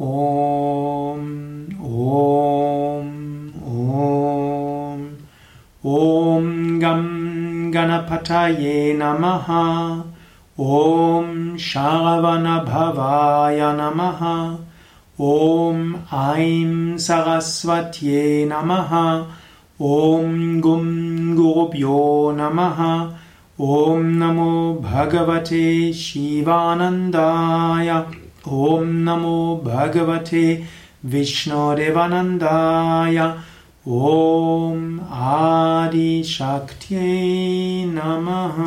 ॐ ॐ ॐ ॐ गं गणपतये नमः ॐ श्रावणभवाय नमः ॐ ऐं सरस्वत्यै नमः ॐ गुं गुरुभ्यो नमः ॐ नमो भगवते शिवानन्दाय ॐ नमो भगवते विष्णोरेवानन्दाय ॐ आदिशक्त्यै नमः